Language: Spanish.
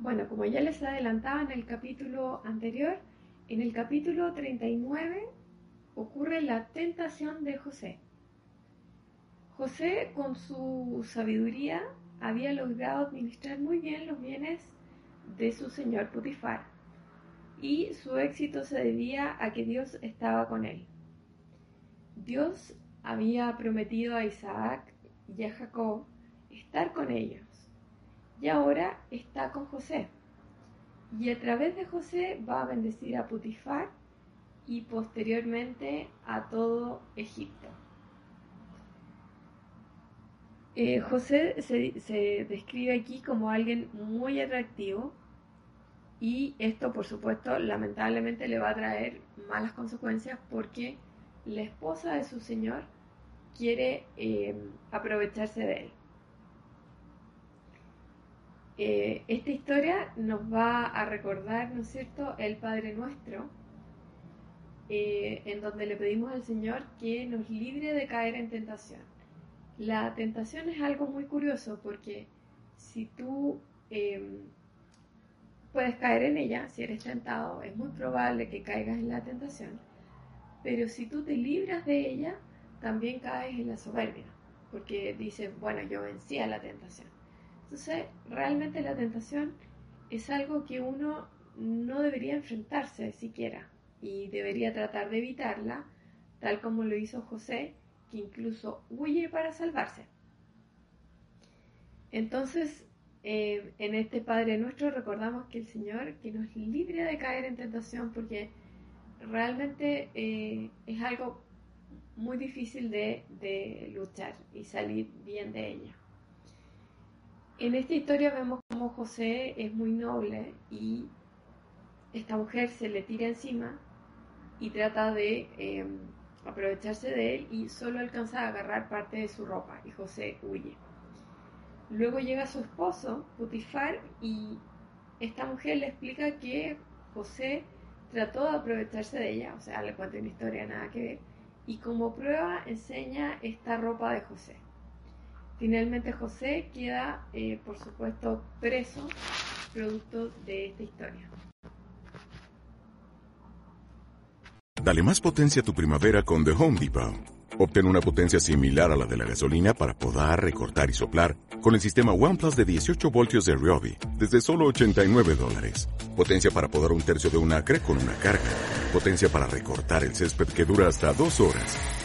Bueno, como ya les adelantaba en el capítulo anterior, en el capítulo 39 ocurre la tentación de José. José, con su sabiduría, había logrado administrar muy bien los bienes de su señor Putifar y su éxito se debía a que Dios estaba con él. Dios había prometido a Isaac y a Jacob estar con ellos y ahora está con José. Y a través de José va a bendecir a Putifar y posteriormente a todo Egipto. Eh, José se, describe aquí como alguien muy atractivo y esto por supuesto lamentablemente le va a traer malas consecuencias porque la esposa de su señor quiere eh, aprovecharse de él. Eh, esta historia nos va a recordar, ¿no es cierto?, el Padre Nuestro, eh, en donde le pedimos al Señor que nos libre de caer en tentación. La tentación es algo muy curioso porque si tú em, puedes caer en ella, si eres tentado, es muy probable que caigas en la tentación, pero si tú te libras de ella, también caes en la soberbia, porque dices, bueno, yo vencí a la tentación. Entonces, realmente la tentación es algo que uno no debería enfrentarse siquiera y debería tratar de evitarla, tal como lo hizo José que incluso huye para salvarse. Entonces, eh, en este Padre nuestro recordamos que el Señor que nos libre de caer en tentación porque realmente eh, es algo muy difícil de, de, luchar y salir bien de ella. En esta historia vemos como José es muy noble y esta mujer se le tira encima y trata de eh, aprovecharse de él y solo alcanza a agarrar parte de su ropa y José huye. Luego llega su esposo, Putifar, y esta mujer le explica que José trató de aprovecharse de ella, o sea, le cuenta una historia nada que ver, y como prueba enseña esta ropa de José. Finalmente José queda, eh, por supuesto, preso producto de esta historia. Dale más potencia a tu primavera con The Home Depot. Obtén una potencia similar a la de la gasolina para podar, recortar y soplar con el sistema OnePlus de 18 voltios de Ryobi desde solo 89 dólares. Potencia para podar un tercio de un acre con una carga. Potencia para recortar el césped que dura hasta dos horas.